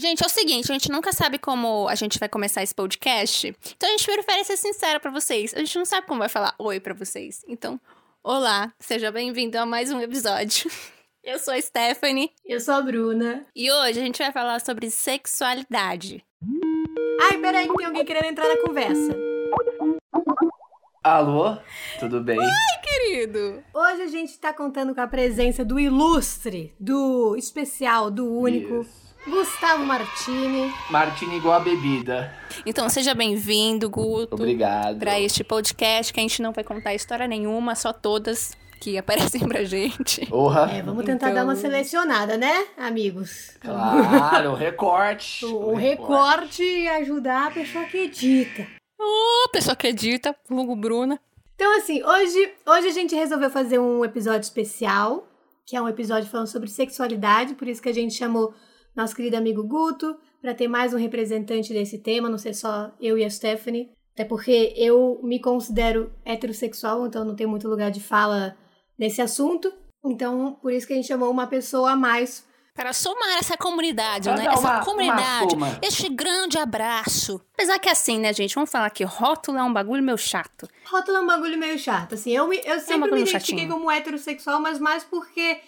Gente, é o seguinte, a gente nunca sabe como a gente vai começar esse podcast. Então a gente prefere ser sincera para vocês. A gente não sabe como vai falar oi para vocês. Então, olá, seja bem-vindo a mais um episódio. Eu sou a Stephanie. Eu sou a Bruna. E hoje a gente vai falar sobre sexualidade. Ai, peraí, tem alguém querendo entrar na conversa. Alô, tudo bem? Ai, querido! Hoje a gente tá contando com a presença do ilustre, do especial, do único. Isso. Gustavo Martini. Martini igual a bebida. Então, seja bem-vindo, Guto. Obrigado. Para este podcast que a gente não vai contar história nenhuma, só todas que aparecem pra gente. Porra. É, vamos tentar então... dar uma selecionada, né, amigos? Claro, o recorte. O, o recorte e ajudar a pessoa que edita. Ô, oh, pessoa que edita, Hugo Bruna. Então, assim, hoje, hoje a gente resolveu fazer um episódio especial, que é um episódio falando sobre sexualidade, por isso que a gente chamou nosso querido amigo Guto, para ter mais um representante desse tema, não ser só eu e a Stephanie. Até porque eu me considero heterossexual, então não tenho muito lugar de fala nesse assunto. Então, por isso que a gente chamou uma pessoa a mais para somar essa comunidade, né? Essa uma, comunidade, uma este grande abraço. Apesar que assim, né, gente? Vamos falar que rótulo é um bagulho meio chato. Rótulo é um bagulho meio chato. Assim, eu, me, eu sempre é um me identifiquei chatinho. como heterossexual, mas mais porque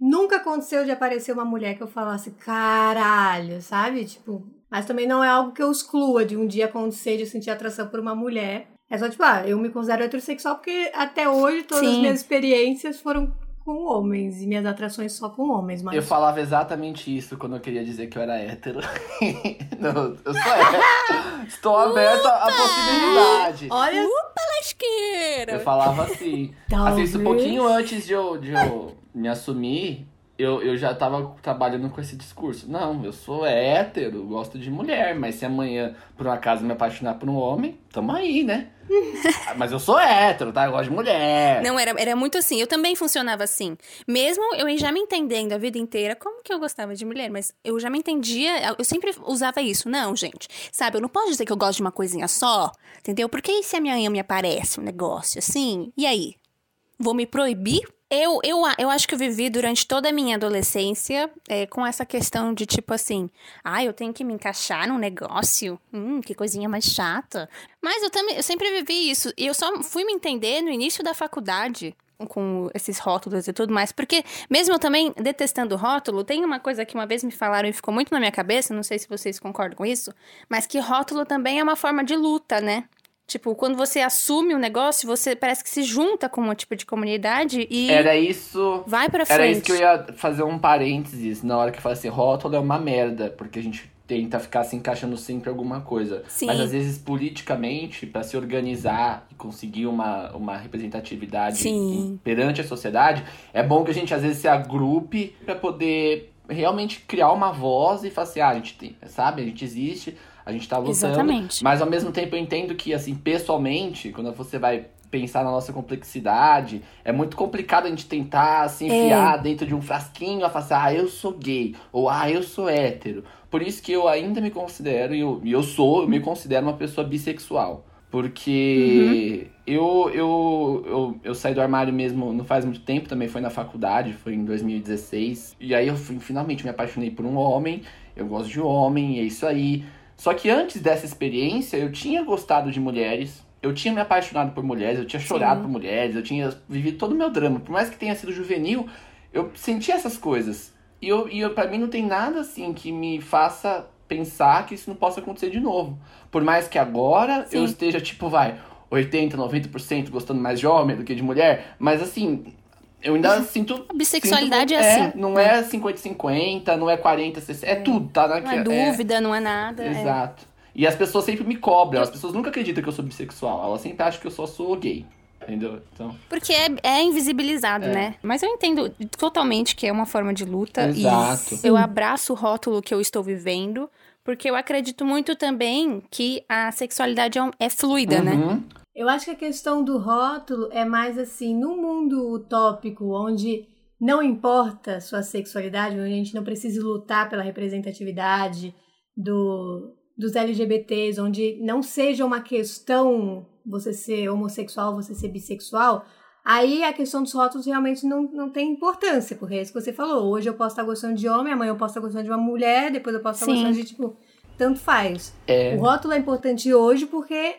Nunca aconteceu de aparecer uma mulher que eu falasse, caralho, sabe? Tipo, mas também não é algo que eu exclua de um dia acontecer de sentir atração por uma mulher. É só tipo, ah, eu me considero heterossexual porque até hoje todas Sim. as minhas experiências foram com homens e minhas atrações só com homens, mas... Eu falava exatamente isso quando eu queria dizer que eu era hétero. não, eu sou hétero. Estou aberto à possibilidade. Olha... Upa, lasqueira! Eu falava assim. Talvez. Assim, isso um pouquinho antes de eu, de eu me assumir, eu, eu já tava trabalhando com esse discurso. Não, eu sou hétero, gosto de mulher, mas se amanhã, por um acaso, me apaixonar por um homem, tamo aí, né? mas eu sou hétero, tá? Eu gosto de mulher. Não, era, era muito assim. Eu também funcionava assim. Mesmo eu já me entendendo a vida inteira, como que eu gostava de mulher? Mas eu já me entendia, eu sempre usava isso. Não, gente, sabe? Eu não posso dizer que eu gosto de uma coisinha só, entendeu? Porque se amanhã me aparece um negócio assim, e aí? Vou me proibir eu, eu, eu acho que eu vivi durante toda a minha adolescência é, com essa questão de tipo assim, ah, eu tenho que me encaixar num negócio, hum, que coisinha mais chata. Mas eu também, eu sempre vivi isso e eu só fui me entender no início da faculdade com esses rótulos e tudo mais, porque mesmo eu também detestando rótulo, tem uma coisa que uma vez me falaram e ficou muito na minha cabeça, não sei se vocês concordam com isso, mas que rótulo também é uma forma de luta, né? Tipo, quando você assume um negócio, você parece que se junta com um tipo de comunidade e. Era isso. Vai pra frente. Era isso que eu ia fazer um parênteses na hora que eu falei assim: rótulo é uma merda, porque a gente tenta ficar se encaixando sempre em alguma coisa. Sim. Mas às vezes, politicamente, para se organizar e conseguir uma, uma representatividade em, perante a sociedade, é bom que a gente às vezes se agrupe para poder realmente criar uma voz e falar assim: ah, a gente tem, sabe, a gente existe a gente tá lutando. Exatamente. Mas ao mesmo tempo eu entendo que, assim, pessoalmente, quando você vai pensar na nossa complexidade, é muito complicado a gente tentar se enfiar é. dentro de um frasquinho a falar assim, ah, eu sou gay, ou ah, eu sou hétero. Por isso que eu ainda me considero, e eu, eu sou, eu me considero uma pessoa bissexual. Porque uhum. eu, eu, eu, eu saí do armário mesmo não faz muito tempo, também foi na faculdade, foi em 2016. E aí eu fui, finalmente me apaixonei por um homem, eu gosto de homem, é isso aí. Só que antes dessa experiência, eu tinha gostado de mulheres, eu tinha me apaixonado por mulheres, eu tinha chorado Sim. por mulheres, eu tinha vivido todo o meu drama. Por mais que tenha sido juvenil, eu senti essas coisas. E, eu, e eu, pra mim não tem nada assim que me faça pensar que isso não possa acontecer de novo. Por mais que agora Sim. eu esteja, tipo, vai, 80, 90% gostando mais de homem do que de mulher, mas assim, eu ainda sinto. A bissexualidade sinto, é, é assim. Não é 50-50, não é 40-60. É, é, tudo, tá? Não é, é dúvida, é... não é nada. É. Exato. E as pessoas sempre me cobram. As pessoas nunca acreditam que eu sou bissexual. Elas sempre acham que eu só sou gay. Entendeu? Então... Porque é, é invisibilizado, é. né? Mas eu entendo totalmente que é uma forma de luta. Exato. E eu abraço o rótulo que eu estou vivendo. Porque eu acredito muito também que a sexualidade é, é fluida, né? Eu acho que a questão do rótulo é mais assim, no mundo utópico, onde não importa sua sexualidade, onde a gente não precisa lutar pela representatividade do, dos LGBTs, onde não seja uma questão você ser homossexual, você ser bissexual, aí a questão dos rótulos realmente não, não tem importância, porque é isso que você falou. Hoje eu posso estar gostando de homem, amanhã eu posso estar gostando de uma mulher, depois eu posso estar Sim. gostando de, tipo, tanto faz. É. O rótulo é importante hoje porque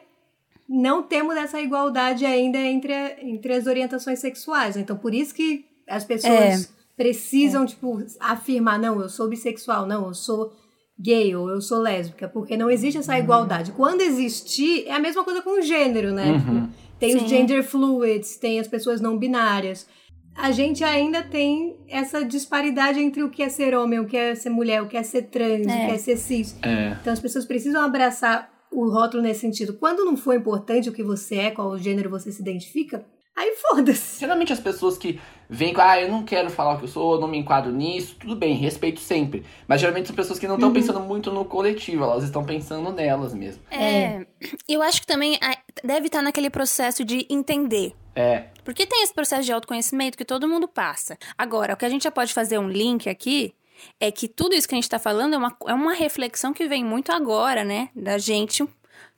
não temos essa igualdade ainda entre, entre as orientações sexuais. Então, por isso que as pessoas precisam, tipo, afirmar, não, eu sou bissexual, não, eu sou gay ou eu sou lésbica, porque não existe essa igualdade. Quando existir, é a mesma coisa com o gênero, né? Uhum. Tipo, Tem os Sim. gender fluids, tem as pessoas não binárias. A gente ainda tem essa disparidade entre o que é ser homem, o que é ser mulher, o que é ser trans, o É. que é ser cis. É. Então as pessoas precisam abraçar o rótulo nesse sentido. Quando não for importante o que você é, qual gênero você se identifica, aí foda-se. Geralmente as pessoas que vêm com, ah, eu não quero falar o que eu sou, eu não me enquadro nisso, tudo bem, respeito sempre. Mas geralmente são pessoas que não estão Uhum. pensando muito no coletivo, elas estão pensando nelas mesmo. É. Eu acho que também ah, deve estar naquele processo de entender. É. Porque tem esse processo de autoconhecimento que todo mundo passa. Agora, o que a gente já pode fazer um link aqui é que tudo isso que a gente tá falando é uma, é uma reflexão que vem muito agora, né? Da gente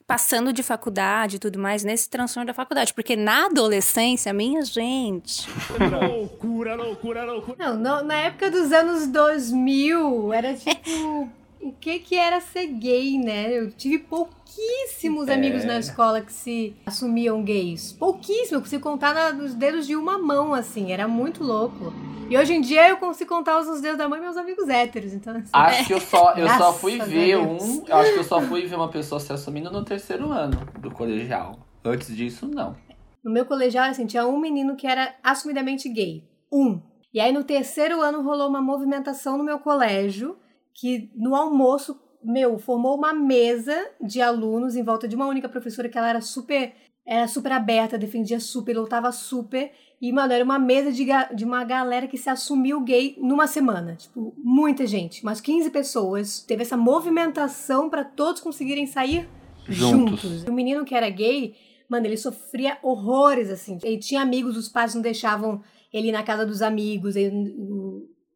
passando de faculdade e tudo mais, nesse transtorno da faculdade. Porque na adolescência, minha gente. loucura, loucura, loucura. Não, no- na época dos anos 2000, era tipo. o que que era ser gay, né? Eu tive pouquíssimos É. amigos na escola que se assumiam gays. Pouquíssimo, eu consigo contar na- nos dedos de uma mão, assim. Era muito louco. E hoje em dia eu consigo contar os dedos da mãe meus amigos héteros. Então, assim, Acho que eu só, eu só fui ver Deus. um. Eu acho que eu só fui ver uma pessoa se assumindo no terceiro ano do colegial. Antes disso, não. No meu colegial, assim, tinha um menino que era assumidamente gay. Um. E aí, no terceiro ano, rolou uma movimentação no meu colégio que, no almoço, meu, formou uma mesa de alunos em volta de uma única professora que ela era super, era super aberta, defendia super, lutava super. E, mano, era uma mesa de, de uma galera que se assumiu gay numa semana. Tipo, muita gente, umas 15 pessoas. Teve essa movimentação para todos conseguirem sair Juntos. juntos. O menino que era gay, mano, ele sofria horrores, assim. Ele tinha amigos, os pais não deixavam ele ir na casa dos amigos, ele-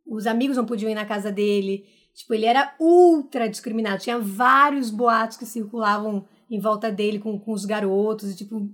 os amigos não podiam ir na casa dele. Tipo, ele era ultra discriminado. Tinha vários boatos que circulavam em volta dele com, com os garotos, e, tipo,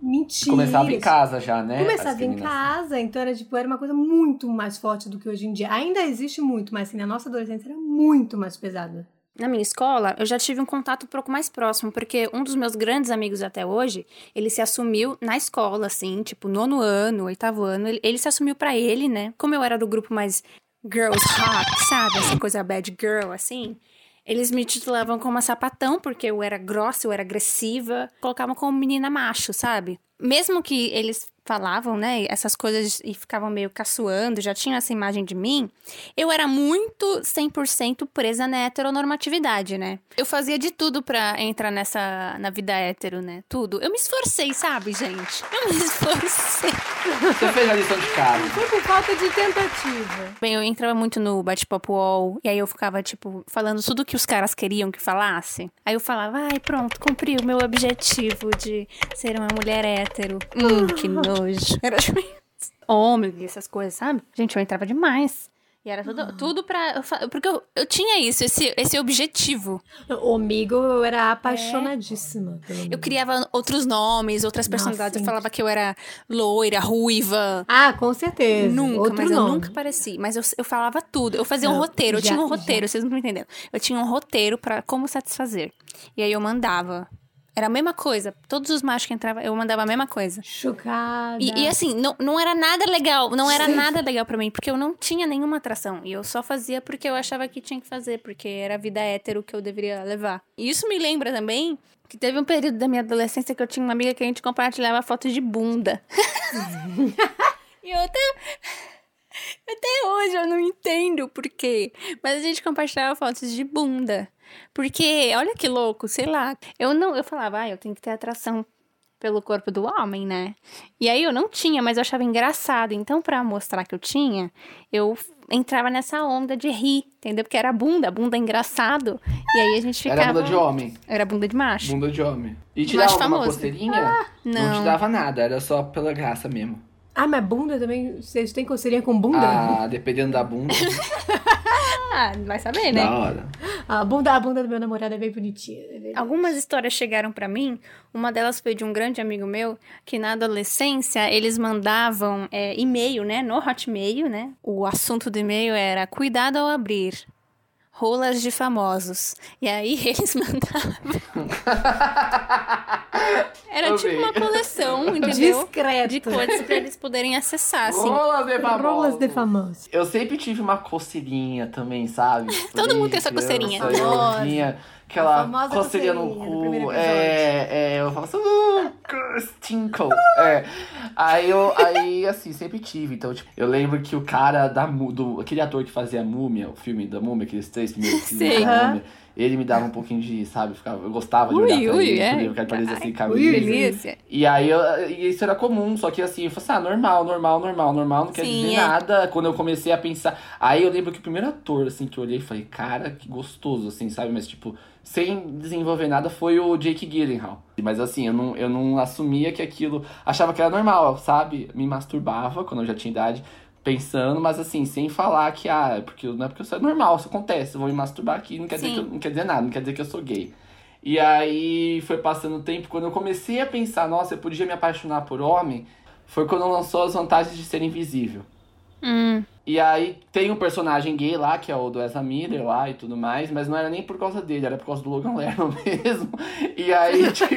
mentira. Começava em casa já, né? Começava em casa, então era tipo, era uma coisa muito mais forte do que hoje em dia. Ainda existe muito, mas assim, na nossa adolescência era muito mais pesada. Na minha escola, eu já tive um contato um pouco mais próximo, porque um dos meus grandes amigos até hoje, ele se assumiu na escola, assim, tipo, nono ano, oitavo ano, ele, ele se assumiu pra ele, né? Como eu era do grupo mais girls hot, sabe? Essa coisa bad girl, assim. Eles me titulavam como uma sapatão, porque eu era grossa, eu era agressiva. Colocavam como menina macho, sabe? Mesmo que eles falavam, né, essas coisas e ficavam meio caçoando, já tinham essa imagem de mim, eu era muito 100% presa na heteronormatividade, né? Eu fazia de tudo pra entrar nessa, na vida hétero, né? Tudo. Eu me esforcei, sabe, gente? Eu me esforcei. Você fez a lição de casa. Foi por falta de tentativa. Bem, eu entrava muito no bate-papo wall, e aí eu ficava, tipo, falando tudo que os caras queriam que falasse. Aí eu falava, ai, pronto, cumpri o meu objetivo de ser uma mulher hétero. Hum, que nojo. Era tipo isso. Homem essas coisas, sabe? Gente, eu entrava demais. E era tudo, tudo pra. eu Porque eu, eu tinha isso, esse, esse objetivo. O amigo eu era apaixonadíssima. pelo Eu criava outros nomes, outras Nossa, personalidades. eu gente. falava que eu era loira, ruiva. Ah, com certeza. Nunca, Outro mas eu nome. nunca pareci. Mas eu, eu falava tudo. Eu fazia um roteiro. Eu já- tinha um roteiro, já. vocês não estão entendendo. Eu tinha um roteiro pra como satisfazer. E aí eu mandava. Era a mesma coisa. Todos os machos que entravam, eu mandava a mesma coisa. Chocada. E, e assim, não, não era nada legal. Não era nada legal pra mim, porque eu não tinha nenhuma atração. E eu só fazia porque eu achava que tinha que fazer, porque era a vida hétero que eu deveria levar. E isso me lembra também que teve um período da minha adolescência que eu tinha uma amiga que a gente compartilhava fotos de bunda. e eu até. Hoje eu não entendo por quê. Mas a gente compartilhava fotos de bunda. Porque, olha que louco, sei lá. Eu não, eu falava, ah, eu tenho que ter atração pelo corpo do homem, né? E aí eu não tinha, mas eu achava engraçado. Então, pra mostrar que eu tinha, eu entrava nessa onda de rir, entendeu? Porque era bunda, bunda engraçado. E aí a gente ficava. Era bunda de homem. Era bunda de macho. Bunda de homem. E te Macho dava alguma famoso. coceirinha? não. não. te dava nada, era só pela graça mesmo. Ah, mas bunda também? Vocês têm coceirinha com bunda? Ah, dependendo da bunda, Ah, vai saber, né? da hora. A bunda, a bunda do meu namorado é bem bonitinha. é Algumas histórias chegaram pra mim. Uma delas foi de um grande amigo meu que na adolescência eles mandavam é, e-mail, né? No Hotmail, né? O assunto do e-mail era cuidado ao abrir. Rolas de famosos. E aí eles mandavam. Era tipo uma coleção, entendeu? Discreto. De coisas pra eles poderem acessar, assim. Rolas de famoso. Rolas de famosos. Eu sempre tive uma coceirinha também, sabe? Todo mundo tem essa coceirinha. Eu aquela coceirinha no cu. É, é, eu falo assim, uh, stinkle. É. Aí eu, aí assim, sempre tive. Então, tipo, eu lembro que o cara da do aquele ator que fazia a Múmia, o filme da Múmia, aqueles três primeiros filmes da. Múmia, ele me dava um pouquinho de, sabe, ficava, eu gostava de Ui, olhar ui, ele, é. porque ele parecia assim, camisa. Delícia. E aí eu, e isso era comum, só que assim, eu falei assim, ah, normal, normal, normal, normal, não quer Sim, dizer é. nada. Quando eu comecei a pensar. Aí eu lembro que o primeiro ator, assim, que eu olhei e falei, cara, que gostoso, assim, sabe? Mas, tipo, sem desenvolver nada, foi o Jake Gyllenhaal. Mas assim, eu não, eu não assumia que aquilo. Achava que era normal, sabe? Me masturbava quando eu já tinha idade. Pensando, mas assim, sem falar que, ah, é porque, não é porque isso é normal, isso acontece, eu vou me masturbar aqui, não quer, dizer que eu- não quer dizer nada, não quer dizer que eu sou gay. E aí foi passando o tempo, quando eu comecei a pensar, nossa, eu podia me apaixonar por homem, foi quando lançou as vantagens de ser invisível. Hum. E aí tem um personagem gay lá, que é o do Ezra Miller lá e tudo mais, mas não era nem por causa dele, era por causa do Logan Lerman mesmo. E aí, tipo,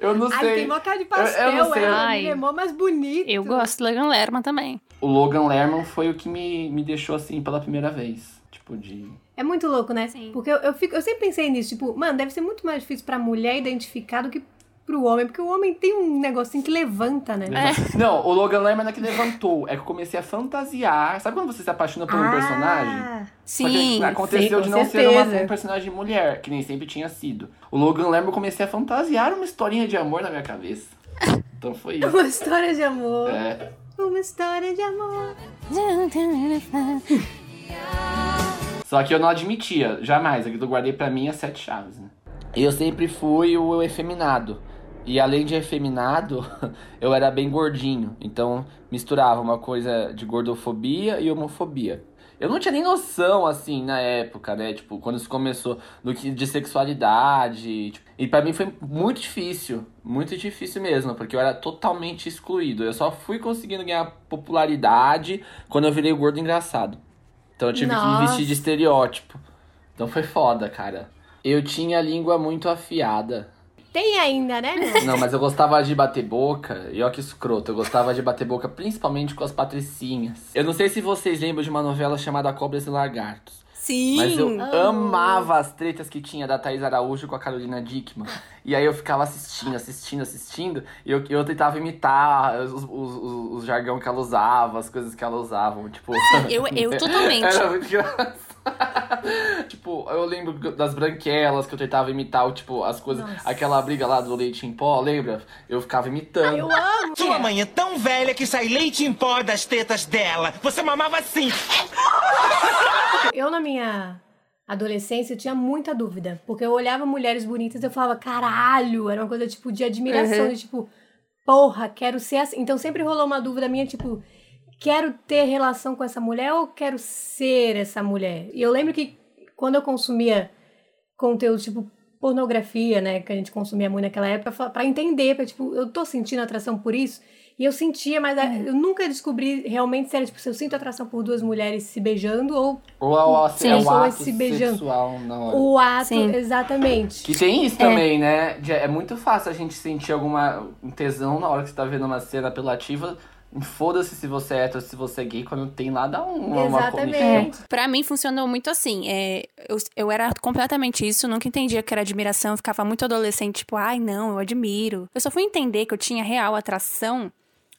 eu não Ai, sei. tem mó cara de pastel, Eu- eu não sei. Ai. é mó mais bonito. Eu gosto do Logan Lerman também. O Logan Lerman foi o que me, me deixou assim pela primeira vez. Tipo, de. É muito louco, né? Sim. Porque eu, eu, fico, eu sempre pensei nisso, tipo, mano, deve ser muito mais difícil pra mulher identificar do que pro homem, porque o homem tem um negocinho que levanta, né? Não, o Logan Lerman não é que levantou, é que eu comecei a fantasiar. Sabe quando você se apaixona por um personagem? Ah, que Sim. aconteceu sim, de não ser uma, certeza. um personagem mulher, que nem sempre tinha sido. O Logan Lerman eu comecei a fantasiar uma historinha de amor na minha cabeça. Então foi isso. Uma história de amor. É. Uma história de amor. Só que eu não admitia, jamais. Aquilo eu guardei pra mim as sete chaves, né? E eu sempre fui o efeminado. E além de efeminado, eu era bem gordinho. Então misturava uma coisa de gordofobia e homofobia. Eu não tinha nem noção, assim, na época, né? Tipo, quando isso começou, do que de sexualidade. tipo, E pra mim foi muito difícil. Muito difícil mesmo, porque eu era totalmente excluído. Eu só fui conseguindo ganhar popularidade quando eu virei o gordo engraçado. Então eu tive que me Nossa. vestir de estereótipo. Então foi foda, cara. Eu tinha a língua muito afiada. Tem ainda, né? Não, mas eu gostava de bater boca. E ó que escroto. Eu gostava de bater boca principalmente com as patricinhas. Eu não sei se vocês lembram de uma novela chamada Cobras e Lagartos. Sim. Mas eu Oh. amava as tretas que tinha da Thaís Araújo com a Carolina Dickman. E aí eu ficava assistindo, assistindo, assistindo. E eu, eu tentava imitar os, os, os, os jargão que ela usava, as coisas que ela usava. Tipo. Eu, eu totalmente. Era muito engraçado. tipo, eu lembro das branquelas que eu tentava imitar, o, tipo, as coisas. Nossa. Aquela briga lá do leite em pó, lembra? Eu ficava imitando. Eu amo. Sua mãe é tão velha que sai leite em pó das tetas dela. Você mamava assim. Eu, na minha adolescência, eu tinha muita dúvida. Porque eu olhava mulheres bonitas e eu falava, caralho, era uma coisa, tipo, de admiração, Uhum. de tipo, porra, quero ser assim. Então sempre rolou uma dúvida minha, tipo, quero ter relação com essa mulher ou quero ser essa mulher? E eu lembro que quando eu consumia conteúdo, tipo, pornografia, né, que a gente consumia muito naquela época, pra entender, pra, tipo, eu tô sentindo atração por isso. E eu sentia, mas Uhum. eu nunca descobri realmente se era, tipo, se eu sinto atração por duas mulheres se beijando ou Ou é o, Sim. é o Pessoas ato se beijando. sexual na hora. o ato, Sim. exatamente. Que tem isso também, né? É muito fácil a gente sentir alguma um tesão na hora que você tá vendo uma cena apelativa. Foda-se se você é hétero, se você é gay, quando tem lá, dá um, uma Exatamente. comichão. Pra mim funcionou muito assim. É, eu, eu era completamente isso, nunca entendia que era admiração, eu ficava muito adolescente, tipo, ai não, eu admiro. Eu só fui entender que eu tinha real atração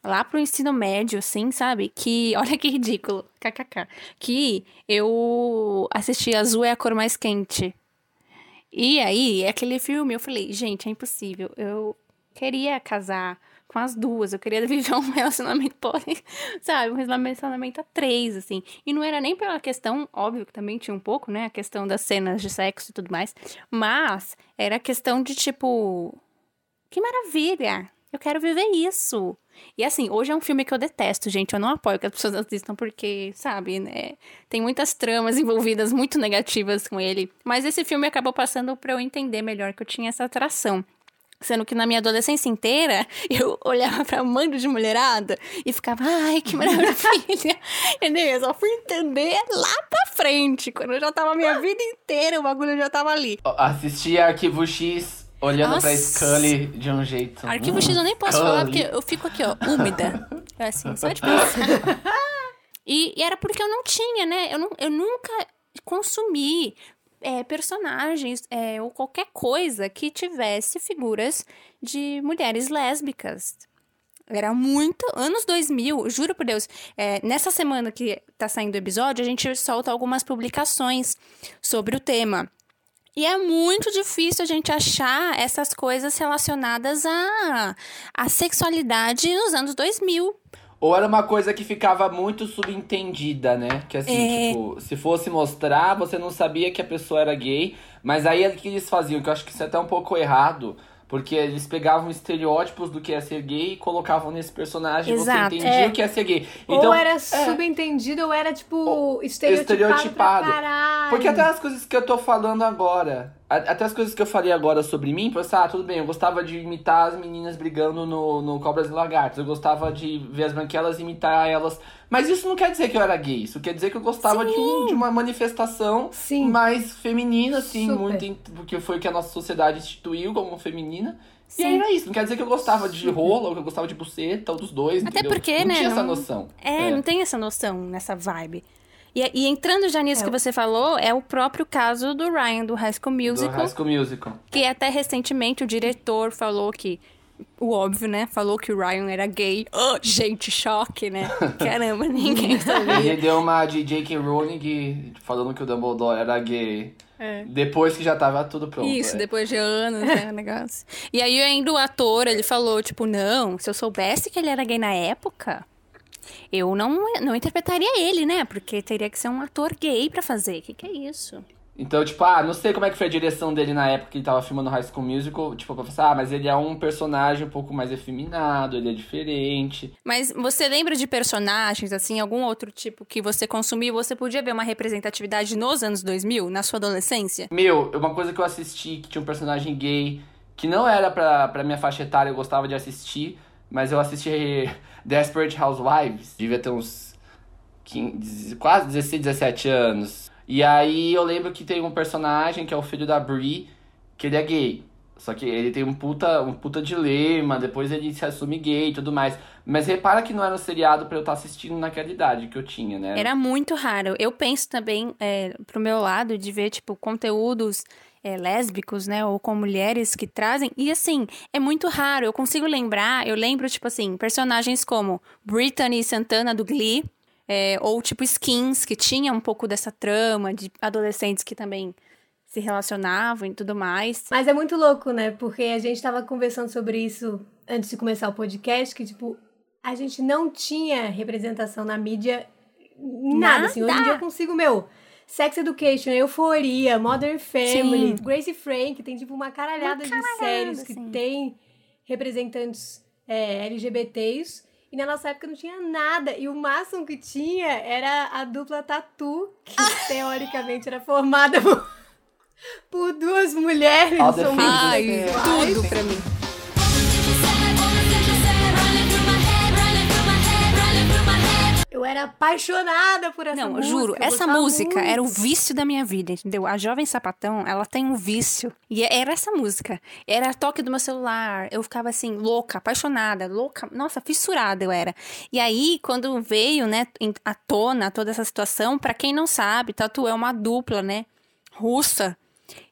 lá pro ensino médio, assim, sabe? Que, olha que ridículo, kkk. Que eu assisti Azul é a cor mais quente. E aí, aquele filme, eu falei, gente, é impossível. Eu queria casar com as duas. Eu queria viver um relacionamento, sabe? Um relacionamento a três, assim. E não era nem pela questão, óbvio que também tinha um pouco, né? A questão das cenas de sexo e tudo mais. Mas era a questão de tipo. Que maravilha! Eu quero viver isso. E assim, hoje é um filme que eu detesto, gente. Eu não apoio que as pessoas assistam porque, sabe, né? Tem muitas tramas envolvidas muito negativas com ele. Mas esse filme acabou passando para eu entender melhor que eu tinha essa atração. Sendo que na minha adolescência inteira, eu olhava pra mando de mulherada e ficava, ai, que maravilha. Entendeu? Eu só fui entender lá pra frente. Quando eu já tava a minha vida inteira, o bagulho já tava ali. Assisti Arquivo X olhando Nossa. pra Scully de um jeito. Arquivo hum, X eu nem posso falar porque eu fico aqui, ó, úmida. É assim, só de pensar. E, e, era porque eu não tinha, né? Eu, não, eu nunca consumi é, personagens é, ou qualquer coisa que tivesse figuras de mulheres lésbicas. Era muito. Anos 2000, juro por Deus. É, nessa semana que tá saindo o episódio, a gente solta algumas publicações sobre o tema. E é muito difícil a gente achar essas coisas relacionadas à, à sexualidade nos anos 2000. Ou era uma coisa que ficava muito subentendida, né? Que assim, é... tipo, se fosse mostrar, você não sabia que a pessoa era gay. Mas aí o que eles faziam, que eu acho que isso é até um pouco errado. Porque eles pegavam estereótipos do que é ser gay e colocavam nesse personagem Exato, você entendia é. o que é ser gay. Então, ou era é, subentendido ou era, tipo, estereotipado, estereotipado. Porque até as coisas que eu tô falando agora, até as coisas que eu falei agora sobre mim, pensar, tipo, ah, tudo bem, eu gostava de imitar as meninas brigando no, no Cobras e Lagartos, eu gostava de ver as branquelas imitar elas. Mas isso não quer dizer que eu era gay, isso quer dizer que eu gostava de, um, de, uma manifestação Sim. mais feminina, assim, Super. muito. Porque foi o que a nossa sociedade instituiu como feminina. Sim. E aí era isso, não quer dizer que eu gostava de rola ou que eu gostava de buceta, ou dos dois. Até entendeu? porque, não né? Tinha não essa noção. É, é, não tem essa noção nessa vibe. E, e entrando já nisso é. que você falou, é o próprio caso do Ryan, do High School Musical. Do High School Musical. Que até recentemente o diretor falou que o óbvio, né? Falou que o Ryan era gay. Oh, gente, choque, né? Caramba, ninguém sabia. Ele deu uma de J.K. Rowling falando que o Dumbledore era gay. É. Depois que já tava tudo pronto. Isso, é. depois de anos, né, o negócio. E aí ainda o ator, ele falou, tipo, não, se eu soubesse que ele era gay na época, eu não, não interpretaria ele, né? Porque teria que ser um ator gay para fazer. O que, que é isso? Então, tipo, ah, não sei como é que foi a direção dele na época que ele tava filmando High School Musical. Tipo, pra pensar, ah, mas ele é um personagem um pouco mais efeminado, ele é diferente. Mas você lembra de personagens, assim, algum outro tipo que você consumiu? Você podia ver uma representatividade nos anos 2000, na sua adolescência? Meu, uma coisa que eu assisti que tinha um personagem gay, que não era pra, pra minha faixa etária, eu gostava de assistir, mas eu assisti Desperate Housewives, devia ter uns 15, quase 16, 17 anos. E aí eu lembro que tem um personagem que é o filho da Brie, que ele é gay. Só que ele tem um puta, um puta dilema, depois ele se assume gay e tudo mais. Mas repara que não era um seriado pra eu estar tá assistindo naquela idade que eu tinha, né? Era muito raro. Eu penso também, é, pro meu lado, de ver, tipo, conteúdos é, lésbicos, né? Ou com mulheres que trazem. E assim, é muito raro. Eu consigo lembrar, eu lembro, tipo assim, personagens como Brittany Santana do Glee. É, ou tipo Skins, que tinha um pouco dessa trama de adolescentes que também se relacionavam e tudo mais. Mas é muito louco, né? Porque a gente tava conversando sobre isso antes de começar o podcast, que, tipo, a gente não tinha representação na mídia nada, nada. assim. Hoje em dia eu consigo, meu, Sex Education, Euforia, Modern Family, Sim. Gracie Frank, tem tipo uma caralhada, uma caralhada de séries que sim. tem representantes é, LGBTs. E na nossa época não tinha nada. E o máximo que tinha era a dupla Tatu, que teoricamente era formada por, por duas mulheres. Ai, tudo pra mim. Eu era apaixonada por essa Não, música. Não, juro, essa música muito. era o vício da minha vida, entendeu? A Jovem Sapatão, ela tem um vício. E era essa música. Era toque do meu celular. Eu ficava assim, louca, apaixonada, louca. Nossa, fissurada eu era. E aí, quando veio, né, à tona toda essa situação, para quem não sabe, Tatu é uma dupla, né, russa.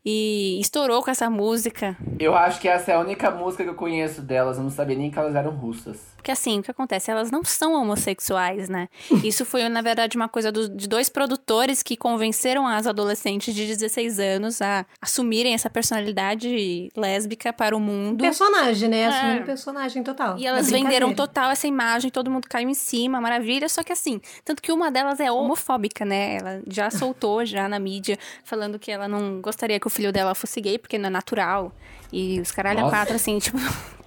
E estourou com essa música. Eu acho que essa é a única música que eu conheço delas. Eu não sabia nem que elas eram russas. Porque assim, o que acontece? Elas não são homossexuais, né? Isso foi, na verdade, uma coisa do, de dois produtores que convenceram as adolescentes de 16 anos a assumirem essa personalidade lésbica para o mundo. Personagem, né? Assumindo personagem total. E elas É venderam total essa imagem, todo mundo caiu em cima, maravilha. Só que assim, tanto que uma delas é homofóbica, né? Ela já soltou já na mídia, falando que ela não gostaria que o filho dela fosse gay, porque não é natural. E os caralho a Nossa. quatro, assim, tipo.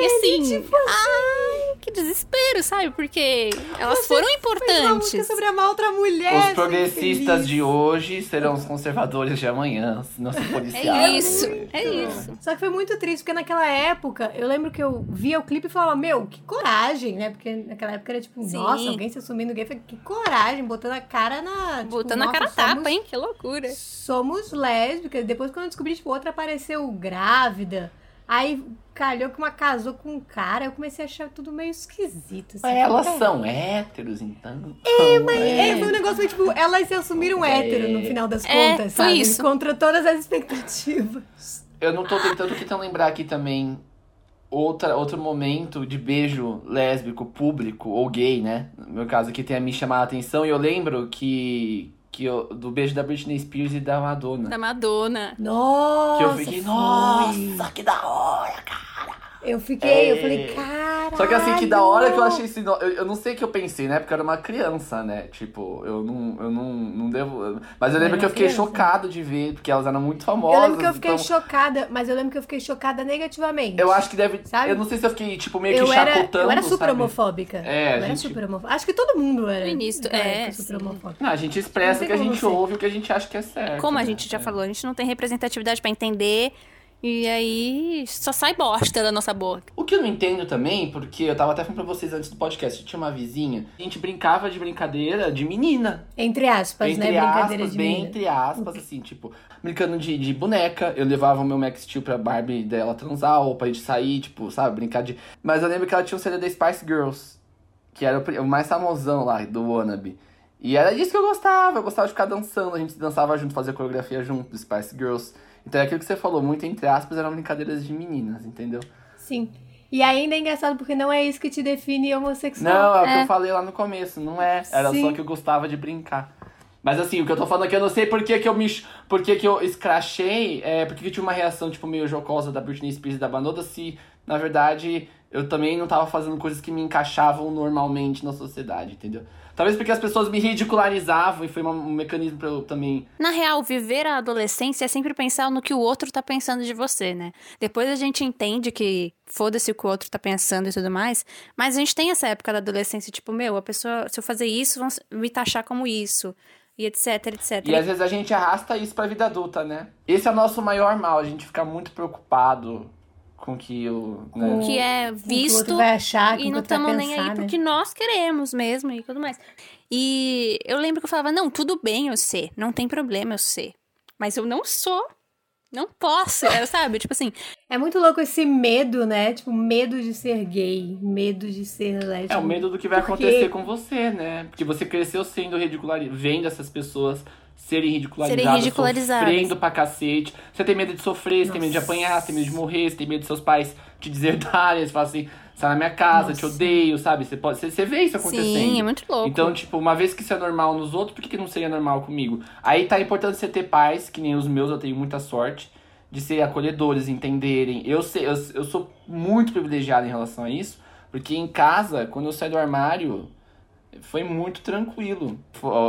e assim, ai, que desespero, sabe? Porque elas foram Fez uma música importantes. sobre amar outra mulher. Os progressistas de hoje serão os conservadores de amanhã, se não se policiar. É isso, é isso. Só que foi muito triste, porque naquela época, eu lembro que eu via o clipe e falava, meu, que coragem, né? Porque naquela época era tipo, Sim. nossa, alguém se assumindo gay. Falei, que coragem, botando a cara na. tipo, Botando a cara somos- tapa, hein? Que loucura. Somos lésbicas. Depois, quando eu descobri, tipo, outra apareceu grávida. Aí calhou que uma casou com um cara. Eu comecei a achar tudo meio esquisito. Assim. Elas É. são héteros, então. É, mas é, foi um negócio meio, tipo, elas se assumiram hétero no final das É, contas, foi sabe? isso. Contra todas as expectativas. Eu não tô tentando, tô tentando lembrar aqui também outra, outro momento de beijo lésbico, público ou gay, né? No meu caso aqui tenha me chamado a atenção e eu lembro que, que eu, do beijo da Britney Spears e da Madonna. Da Madonna. Nossa! que eu fiquei, foi. nossa, que da hora, cara. Eu fiquei, eu É. falei, cara. Só que assim, que da hora que eu achei esse. no- Eu, eu não sei o que eu pensei, né? Porque eu era uma criança, né? Tipo, eu não, eu não, não devo. Mas eu lembro Era que eu fiquei criança. chocado de ver, porque elas eram muito famosas. Eu lembro que eu fiquei então- chocada, mas eu lembro que eu fiquei chocada negativamente. Eu acho que deve. Sabe? Eu não sei se eu fiquei, tipo, meio que eu era, chacotando. eu era super sabe? homofóbica. É, a eu era gente- super homofóbica. Acho que todo mundo era. No início, é, super sim. homofóbico. Não, a gente expressa o que a gente ouve, o que a gente acha que é certo. Como a né? gente já É. falou, a gente não tem representatividade pra entender. E aí só sai bosta da nossa boca. O que eu não entendo também, porque eu tava até falando pra vocês antes do podcast, tinha uma vizinha, a gente brincava de brincadeira de menina. Entre aspas, entre né? Brincadeira aspas, de bem menina. entre aspas, assim, tipo, brincando de, de boneca. Eu levava o meu Max Steel pra Barbie dela transar, ou pra gente sair, tipo, sabe, brincar de. Mas eu lembro que ela tinha um CD da Spice Girls, que era o mais famosão lá do Wannabe. E era disso que eu gostava, eu gostava de ficar dançando, a gente dançava junto, fazia coreografia junto, do Spice Girls. Então é aquilo que você falou, muito entre aspas, eram brincadeiras de meninas, entendeu? Sim. E ainda é engraçado porque não é isso que te define homossexual. Não, é o que É. eu falei lá no começo, não é. Era Sim. só que eu gostava de brincar. Mas assim, o que eu tô falando aqui, eu não sei por que, que eu me. Por que, que eu escrachei, é, porque que tinha uma reação, tipo, meio jocosa da Britney Spears e da Banoda, se, na verdade, eu também não tava fazendo coisas que me encaixavam normalmente na sociedade, entendeu? Talvez porque as pessoas me ridicularizavam e foi um mecanismo pra eu também. Na real, viver a adolescência é sempre pensar no que o outro tá pensando de você, né? Depois a gente entende que foda-se o que o outro tá pensando e tudo mais, mas a gente tem essa época da adolescência, tipo, meu, a pessoa, se eu fazer isso, vão me taxar como isso, e etc, etc. E às vezes a gente arrasta isso pra vida adulta, né? Esse é o nosso maior mal, a gente fica muito preocupado com que o. Né? O que é que visto outro vai achar, que e não estamos nem aí né? porque nós queremos mesmo e tudo mais. E eu lembro que eu falava, não, tudo bem eu ser, não tem problema eu ser. Mas eu não sou. Não posso, é, sabe? Tipo assim, É muito louco esse medo, né? Tipo, medo de ser gay, medo de ser lésbico. É o medo do que vai Porque- acontecer com você, né? Porque você cresceu sendo ridicularizado, vendo essas pessoas serem ridicularizadas, Serem ridicularizadas. sofrendo pra cacete. Você tem medo de sofrer, você tem medo de apanhar, você tem medo de morrer, você tem medo de seus pais te desertarem, você fala assim, sai na minha casa, te Nossa. odeio, sabe? Você, pode, você, você vê isso acontecendo. sim, é muito louco. Então, tipo, uma vez que isso é normal nos outros, por que, que não seria normal comigo? Aí tá importante você ter pais, que nem os meus, eu tenho muita sorte, de ser acolhedores, entenderem. Eu, sei, eu, eu sou muito privilegiado em relação a isso, porque em casa, quando eu saí do armário, foi muito tranquilo.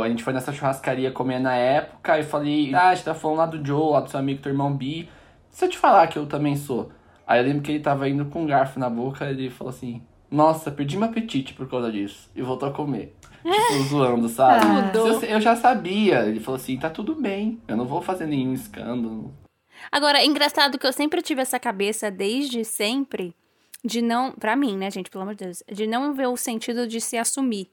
A gente foi nessa churrascaria comer na época, e falei, ah, a gente tá falando lá do Joe, lá do seu amigo, teu irmão Bi. Se eu te falar que eu também sou. Aí eu lembro que ele tava indo com um garfo na boca, ele falou assim, nossa, perdi meu apetite por causa disso. E voltou a comer. Tipo, zoando, sabe? Ah. Mudou. Eu, eu já sabia. Ele falou assim, tá tudo bem. Eu não vou fazer nenhum escândalo. Agora, é engraçado que eu sempre tive essa cabeça desde sempre de não, pra mim, né, gente, pelo amor de Deus, de não ver o sentido de se assumir.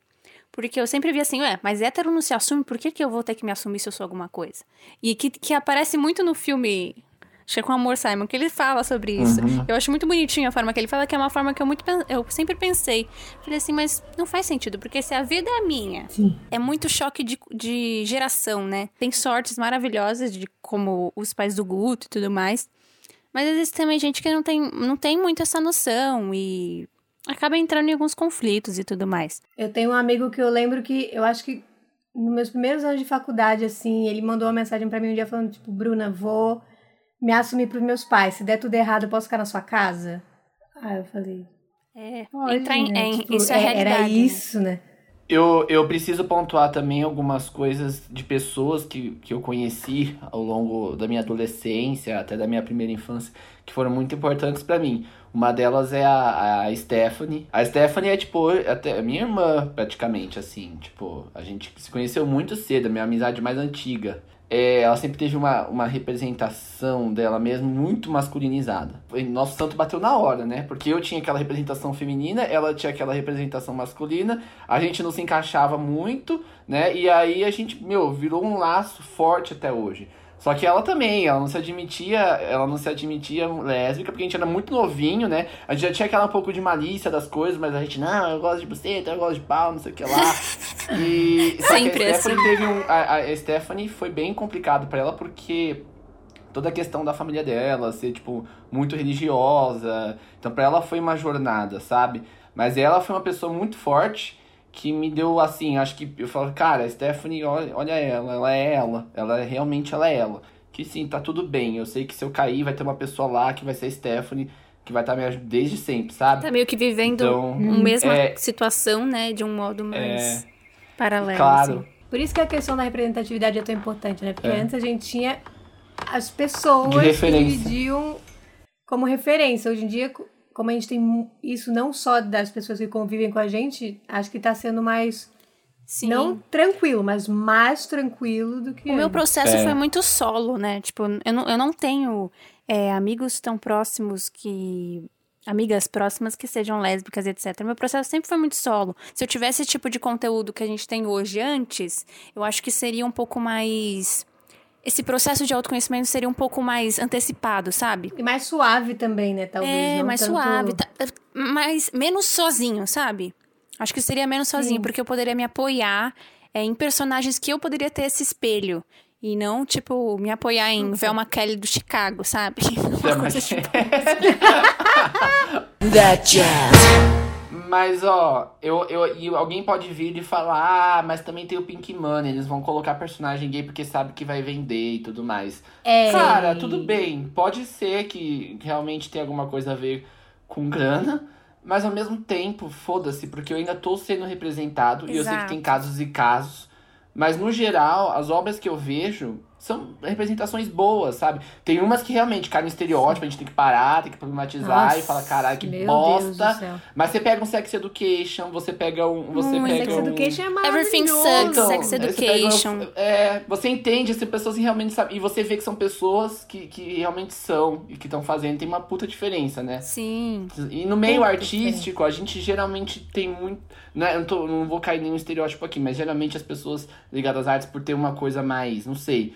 Porque eu sempre vi assim, ué, mas hétero não se assume, por que, que eu vou ter que me assumir se eu sou alguma coisa? E que, que aparece muito no filme Acho que é com o Amor Simon, que ele fala sobre isso. Uhum. Eu acho muito bonitinho a forma que ele fala, que é uma forma que eu muito eu sempre pensei. Falei assim, mas não faz sentido, porque se a vida é minha, Sim. é muito choque de, de geração, né? Tem sortes maravilhosas, de como os pais do Guto e tudo mais. Mas existe também gente que não tem, não tem muito essa noção e acaba entrando em alguns conflitos e tudo mais. Eu tenho um amigo que eu lembro que eu acho que nos meus primeiros anos de faculdade, assim, ele mandou uma mensagem pra mim um dia falando, tipo, Bruna, vou me assumir pros meus pais. Se der tudo errado, eu posso ficar na sua casa? Aí eu falei, É, pode, entrar em, né? é, Tipo, isso é, a realidade. Era né? isso, né? Eu, eu preciso pontuar também algumas coisas de pessoas que, que eu conheci ao longo da minha adolescência, até da minha primeira infância, que foram muito importantes pra mim. Uma delas é a, a Stephanie. A Stephanie é, tipo, até minha irmã, praticamente, assim. Tipo, a gente se conheceu muito cedo, a minha amizade mais antiga. É, ela sempre teve uma, uma representação dela mesmo muito masculinizada. Nosso santo bateu na hora, né? Porque eu tinha aquela representação feminina, ela tinha aquela representação masculina, a gente não se encaixava muito, né? E aí a gente, meu, virou um laço forte até hoje. Só que ela também, ela não se admitia, ela não se admitia lésbica, porque a gente era muito novinho, né? A gente já tinha aquela um pouco de malícia das coisas, mas a gente, não, eu gosto de buceta, eu gosto de pau, não sei o que lá. E Sempre a Stephanie assim. teve um. A, a Stephanie foi bem complicado pra ela, porque toda a questão da família dela ser, tipo, muito religiosa. Então, pra ela foi uma jornada, sabe? Mas ela foi uma pessoa muito forte que me deu, assim, acho que eu falo, cara, a Stephanie, olha, olha ela, ela é ela. Ela é realmente ela é ela. Que sim, tá tudo bem. Eu sei que se eu cair, vai ter uma pessoa lá que vai ser a Stephanie, que vai estar me ajudando desde sempre, sabe? Tá meio que vivendo Então, a mesma é- situação, né? De um modo mais paralelo. Claro. assim. Por isso que a questão da representatividade é tão importante, né? Porque É. antes a gente tinha as pessoas que dividiam como referência. Hoje em dia, co- como a gente tem isso não só das pessoas que convivem com a gente, acho que tá sendo mais, Sim. não tranquilo, mas mais tranquilo do que O meu antes. processo É. foi muito solo, né? Tipo, eu não, eu não tenho é, amigos tão próximos que. Amigas próximas que sejam lésbicas, etc. Meu processo sempre foi muito solo. Se eu tivesse esse tipo de conteúdo que a gente tem hoje antes, eu acho que seria um pouco mais. Esse processo de autoconhecimento seria um pouco mais antecipado, sabe? E mais suave também, né? Talvez. É, mais tanto- suave. tá- mais, menos sozinho, sabe? Acho que seria menos sozinho, Sim. porque eu poderia me apoiar é, em personagens que eu poderia ter esse espelho. E não, tipo, me apoiar em Velma Kelly do Chicago, sabe? Uma coisa tipo... Mas, ó, eu, eu, e alguém pode vir e falar, ah, mas também tem o Pink Money, eles vão colocar personagem gay porque sabe que vai vender e tudo mais. É. Cara, tudo bem, pode ser que realmente tenha alguma coisa a ver com grana, mas ao mesmo tempo, foda-se, porque eu ainda tô sendo representado e eu sei que Exato. tem casos e casos. Mas no geral, as obras que eu vejo são representações boas, sabe? Tem umas que realmente caem no estereótipo, a gente tem que parar, tem que problematizar Nossa, e falar, caralho, que bosta. Mas você pega um Sex Education, você pega um. Você Muito. pega Sex um... Education é maravilhoso. Everything Sucks, Então, Sex você Education. um- é, você entende se pessoas que realmente sabem. E você vê que são pessoas que, que realmente são e que estão fazendo, tem uma puta diferença, né? Sim. E no meio Puta artístico, a gente geralmente tem muito. Né, eu não, tô- não vou cair em nenhum estereótipo aqui, mas geralmente as pessoas ligadas às artes por ter uma coisa mais. Não sei.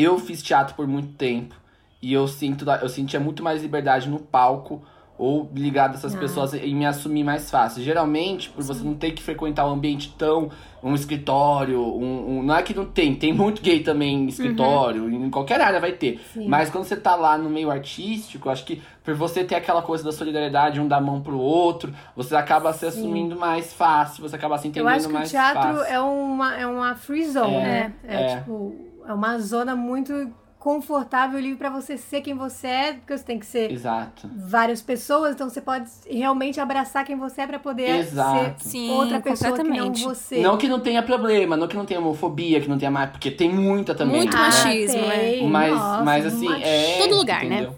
Eu fiz teatro por muito tempo e eu sinto eu sentia muito mais liberdade no palco ou ligado a essas Ah. pessoas e me assumir mais fácil. Geralmente, por você não ter que frequentar um ambiente tão um escritório, um, um- não é que não tem, tem muito gay também em escritório, em qualquer área vai ter. Sim. Mas quando você tá lá no meio artístico, acho que por você ter aquela coisa da solidariedade, um dar mão pro outro, você acaba se Sim. assumindo mais fácil, você acaba se Eu entendendo acho que o mais teatro fácil. é uma, é uma free zone, É, né? É, é. tipo, é uma zona muito confortável e livre pra você ser quem você é, porque você tem que ser Exato. várias pessoas, então você pode realmente abraçar quem você é pra poder Exato. ser Sim, outra pessoa que não você. Não que não tenha problema, não que não tenha homofobia, que não tenha mais, porque tem muita também. Muito né? machismo, é. tem, Mas, nossa, mas assim, é. Todo lugar, né? entendeu?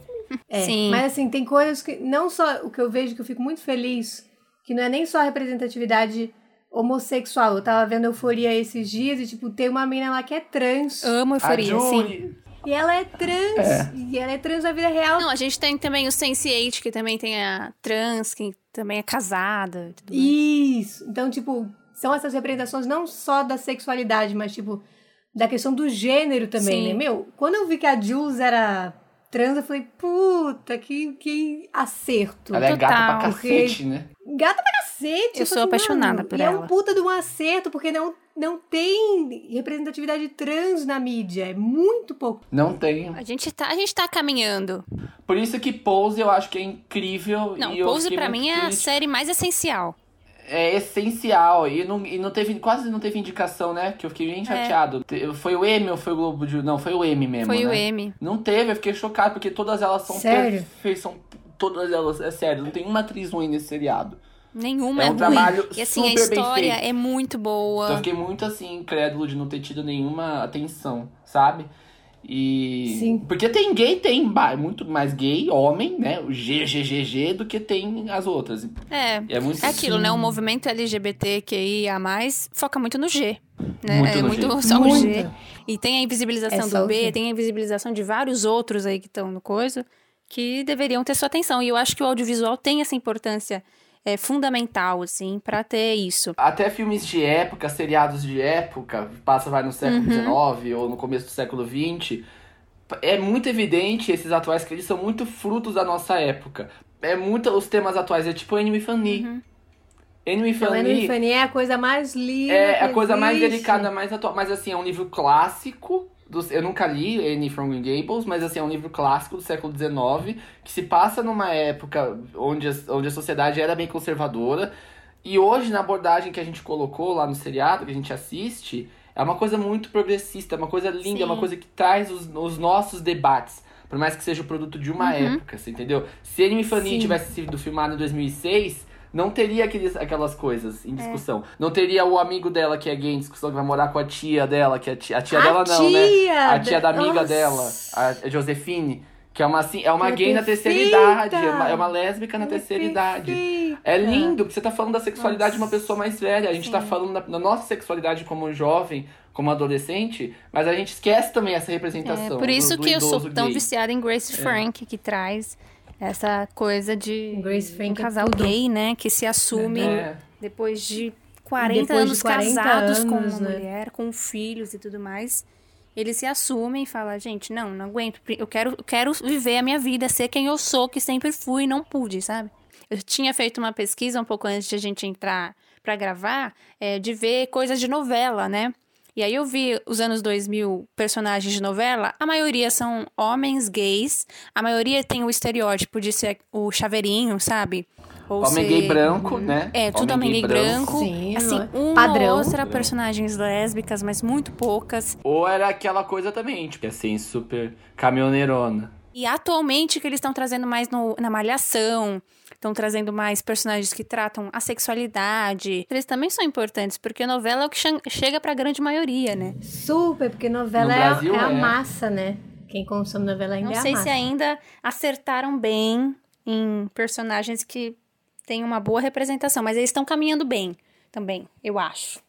É, Sim. Mas assim, tem coisas que. Não só o que eu vejo que eu fico muito feliz, que não é nem só a representatividade homossexual. Eu tava vendo euforia esses dias e, tipo, tem uma menina lá que é trans. Amo euforia, sim. E ela é trans. E ela é trans na vida real. Não, a gente tem também o Sense8, que também tem a trans, que também é casada mais. Isso. Então, tipo, são essas representações não só da sexualidade, mas, tipo, da questão do gênero também, Sim. né? Meu, quando eu vi que a Jules era trans, eu falei, puta, que, que acerto. Ela é gata pra Total. cacete, né? Gata pra cacete. Eu sou falei, apaixonada por e é ela. um puta de um acerto, porque não, não tem representatividade trans na mídia. É muito pouco. Não tem. A gente tá, a gente tá caminhando. Por isso que Pose eu acho que é incrível. Não, e eu Pose pra mim é a triste. série mais essencial. É essencial. E não, e não teve, quase não teve indicação, né? Que eu fiquei bem chateado. Te- Foi o M ou foi o Globo de. Não, foi o M mesmo. Foi o né? M. Não teve, eu fiquei chocado, porque todas elas são Sério? perfeitas. São todas elas, é sério, não tem uma atriz ruim nesse seriado. Nenhuma É é, um ruim. trabalho E assim, a super bem história feito. é muito boa. Então eu fiquei muito assim, incrédulo de não ter tido nenhuma atenção, sabe? E. Sim. Porque tem gay, tem muito mais gay, homem, né? O GGGG do que tem as outras. É. É muito É aquilo, né? O movimento LGBTQIA+, foca muito no G. Né? Muito é no muito G. só o G. Muito. E tem a invisibilização É só do B, tem a invisibilização de vários outros aí que estão no coisa, que deveriam ter sua atenção. E eu acho que o audiovisual tem essa importância é, fundamental, assim, pra ter isso. Até filmes de época, seriados de época, passa vai no século Uhum. XIX ou no começo do século XX, é muito evidente esses atuais que eles são muito frutos da nossa época. É muito os temas atuais, é tipo Annie Fanny. Uhum. Annie Então, Fanny é a coisa mais linda. é que a coisa mais existe. delicada, mais atual. Mas assim, é um livro clássico. Dos, eu nunca li Anne from Green Gables, mas assim, é um livro clássico do século XIX, que se passa numa época onde a, onde a sociedade era bem conservadora. E hoje, na abordagem que a gente colocou lá no seriado, que a gente assiste, é uma coisa muito progressista, é uma coisa linda, é uma coisa que traz os, os nossos debates. Por mais que seja o produto de uma época, você entendeu? Se Anne Fanny tivesse sido filmado em 2006, não teria aqueles, aquelas coisas em discussão. Não teria o amigo dela que é gay em discussão, que vai morar com a tia dela, que é a tia, a tia A dela não, né? tia A tia da amiga Nossa. dela, a Josefine, que é uma, assim, é uma é gay na terceira perfeita. idade, é uma, é uma lésbica na é terceira idade. perfeita. É lindo, porque você tá falando da sexualidade de uma Nossa. pessoa mais velha. A gente tá falando da, da nossa sexualidade como jovem, como adolescente, mas a gente esquece também essa É, representação. por isso do, do que eu sou tão gay. viciada em Grace Frank, que traz essa coisa de um casal tudo. gay, né? Que se assume É. depois de 40 Depois de anos 40 casados com anos, uma né? mulher, com filhos e tudo mais. Eles se assumem e falam, gente, não, não aguento. Eu quero, eu quero viver a minha vida, ser quem eu sou, que sempre fui e não pude, sabe? Eu tinha feito uma pesquisa um pouco antes de a gente entrar pra gravar, é, de ver coisas de novela, né? E aí eu vi os anos 2000 personagens de novela, a maioria são homens gays, a maioria tem o estereótipo de ser o chaveirinho, sabe? Ou Homem ser- gay branco, né? É, tudo homem gay branco. Sim, assim, é? uma Padrão. outra personagens lésbicas, mas muito poucas. Ou era aquela coisa também, tipo, assim, super caminhoneirona. E atualmente que eles estão trazendo mais no- na malhação, estão trazendo mais personagens que tratam a sexualidade. Eles também são importantes, porque novela é o que chega pra grande maioria, né? Super, porque novela No é, Brasil é a é. massa, né? Quem consome novela ainda Não é a sei massa. se ainda acertaram bem em personagens que têm uma boa representação, mas eles estão caminhando bem também, eu acho.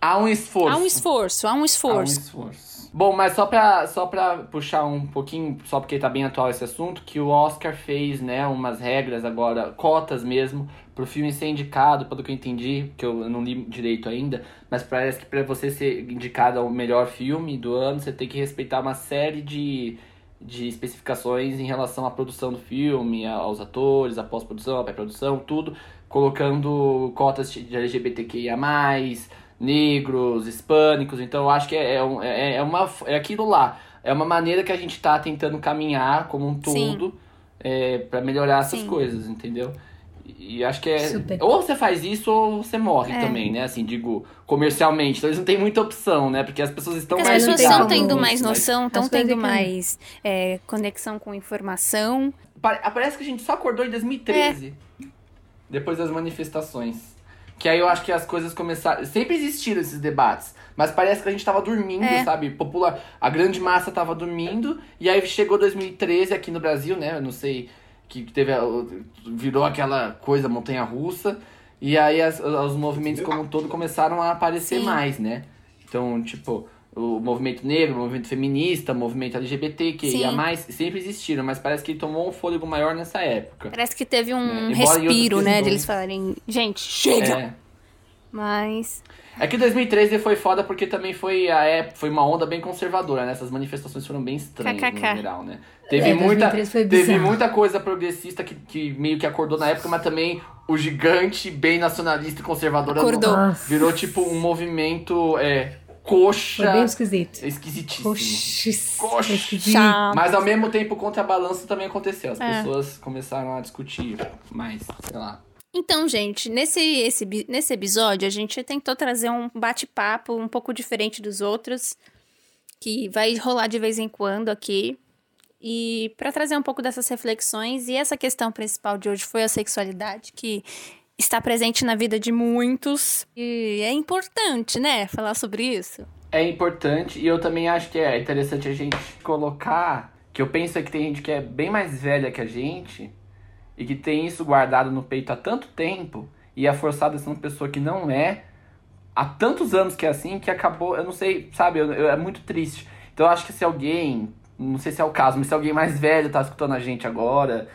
Há um esforço. Há um esforço, há um Há um esforço. Bom, mas só pra, só pra puxar um pouquinho, só porque tá bem atual esse assunto, que o Oscar fez, né, umas regras agora, cotas mesmo, pro filme ser indicado, pelo que eu entendi, que eu não li direito ainda, mas parece que pra você ser indicado ao melhor filme do ano, você tem que respeitar uma série de, de especificações em relação à produção do filme, aos atores, à pós-produção, à pré-produção, tudo, colocando cotas de LGBTQIA+, negros, hispânicos, então eu acho que é, é, é, é uma, é aquilo lá, é uma maneira que a gente tá tentando caminhar como um todo é, para melhorar essas Sim. coisas, entendeu? E acho que é. Super. Ou você faz isso ou você morre É. também, né? Assim, digo, comercialmente. Então eles não têm muita opção, né? Porque as pessoas estão as mais pessoas tem estão ligadas como- tendo mais noção, estão As tendo mais é, conexão com informação. pare- Parece que a gente só acordou em 2013. É. Depois das manifestações. Que aí eu acho que as coisas começaram. Sempre existiram esses debates. Mas parece que a gente tava dormindo, É. sabe? Popular. A grande massa tava dormindo. E aí chegou 2013 aqui no Brasil, né? Eu não sei. Que teve. a- Virou aquela coisa montanha russa. E aí as- os movimentos como um todo começaram a aparecer Sim. mais, né? Então, tipo, o movimento negro, o movimento feminista, o movimento LGBT, que Sim. ia mais, sempre existiram, mas parece que ele tomou um fôlego maior nessa época. Parece que teve um É, respiro, né? questões. Deles falarem, gente, chega! É. Mas. É que 2013 foi foda porque também foi, a época, foi uma onda bem conservadora, né? Essas manifestações foram bem estranhas KKK. no geral, né? Teve, É, muita, 2013 foi teve muita coisa progressista que, que meio que acordou na época, mas também o gigante bem nacionalista e conservador Acordou. Virou tipo um movimento é, Foi coxa. bem esquisito. Esquisitíssimo. Poxa, Coxa. foi esquisito. Mas ao mesmo tempo, contrabalanço também aconteceu. As É. pessoas começaram a discutir mais, sei lá. Então, gente, nesse, esse, nesse episódio, a gente tentou trazer um bate-papo um pouco diferente dos outros, que vai rolar de vez em quando aqui. E para trazer um pouco dessas reflexões, e essa questão principal de hoje foi a sexualidade, que está presente na vida de muitos. E é importante, né, falar sobre isso. É importante e eu também acho que é interessante a gente colocar que eu penso que tem gente que é bem mais velha que a gente e que tem isso guardado no peito há tanto tempo e é forçado a ser uma pessoa que não é há tantos anos que é assim que acabou, eu não sei, sabe, eu, eu- é muito triste. Então eu acho que se alguém, não sei se é o caso, mas se alguém mais velho tá escutando a gente agora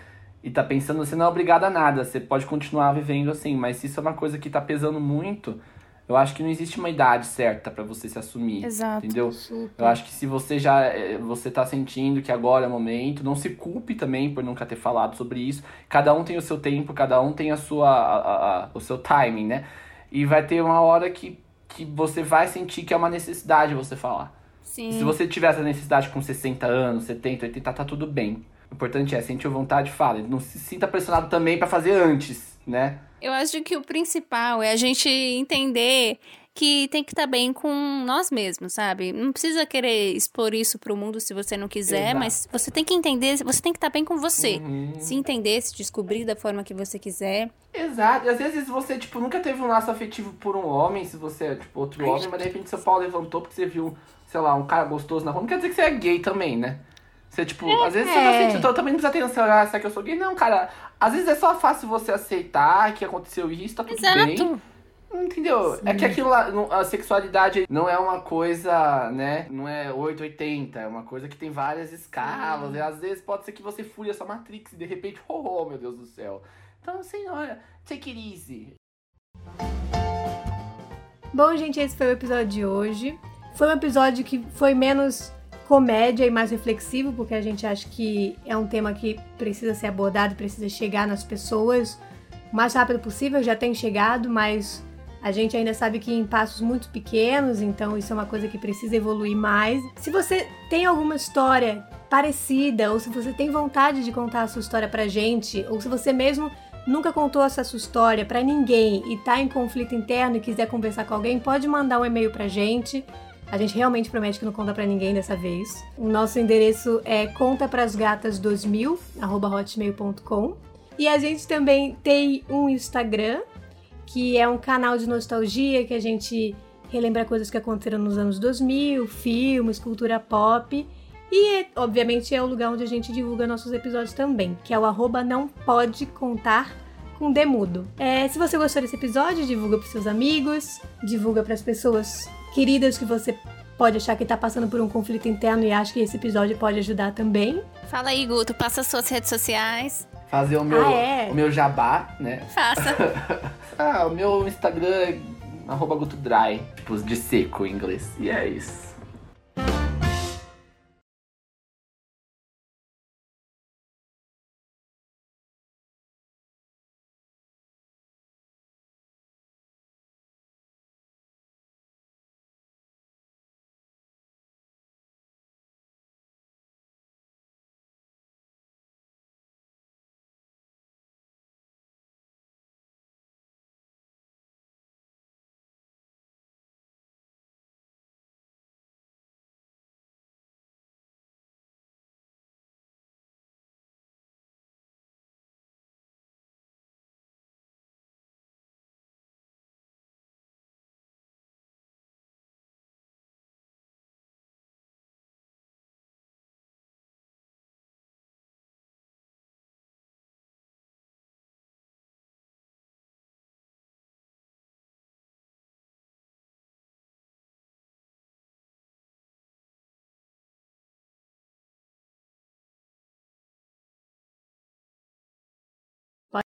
e tá pensando, você não é obrigado a nada, você pode continuar vivendo assim, mas se isso é uma coisa que tá pesando muito, eu acho que não existe uma idade certa pra você se assumir. Exato. Entendeu? Eu acho que se você já eh, você tá sentindo que agora é o momento, não se culpe também por nunca ter falado sobre isso. Cada um tem o seu tempo, cada um tem a sua a- a- o seu timing, né? E vai ter uma hora que, que você vai sentir que é uma necessidade você falar. Sim. Se você tiver essa necessidade com 60 anos, 70, 80, tá tudo bem. O importante é, sentir vontade, fala. Não se sinta pressionado também pra fazer antes, né? Eu acho que o principal é a gente entender que tem que estar bem com nós mesmos, sabe? Não precisa querer expor isso pro mundo se você não quiser, Exato. mas você tem que entender, você tem que estar bem com você. Uhum. Se entender, se descobrir da forma que você quiser. Exato. E às vezes você, tipo, nunca teve um laço afetivo por um homem, se você é, tipo, outro homem, mas de repente seu pau levantou porque você viu, sei lá, um cara gostoso na rua. Não quer dizer que você é gay também, né? Você, tipo, às vezes você não sente, então também não precisa ter ansiedade, ah, será que eu sou gay? Não, cara. Às vezes é só fácil você aceitar que aconteceu isso, tá tudo bem. Exato. Entendeu? É que aquilo lá, a sexualidade não é uma coisa, né? Não é 880, é uma coisa que tem várias escalas. E às vezes pode ser que você fure a sua Matrix e de repente, oh, oh, meu Deus do céu. Então, senhora, take it easy. Bom, gente, esse foi o episódio de hoje. Foi um episódio que foi menos comédia e mais reflexivo, porque a gente acha que é um tema que precisa ser abordado, precisa chegar nas pessoas o mais rápido possível. Já tem chegado, mas a gente ainda sabe que em passos muito pequenos, então isso é uma coisa que precisa evoluir mais. Se você tem alguma história parecida, ou se você tem vontade de contar a sua história pra gente, ou se você mesmo nunca contou essa sua história pra ninguém e tá em conflito interno e quiser conversar com alguém, pode mandar um e-mail pra gente. A gente realmente promete que não conta pra ninguém dessa vez. O nosso endereço é contaprasgatas2000@hotmail.com. E a gente também tem um Instagram, que é um canal de nostalgia que a gente relembra coisas que aconteceram nos anos 2000, filmes, cultura pop. E, obviamente, é o lugar onde a gente divulga nossos episódios também, que é o arroba não pode contar com Demudo. É, se você gostou desse episódio, divulga para seus amigos, divulga para as pessoas queridas que você pode achar que tá passando por um conflito interno e acha que esse episódio pode ajudar também. Fala aí, Guto, passa as suas redes sociais. Fazer o meu, Ah, é? o meu jabá, né? Faça. Ah, o meu Instagram é arroba gutodry, tipo de seco em inglês. E é isso.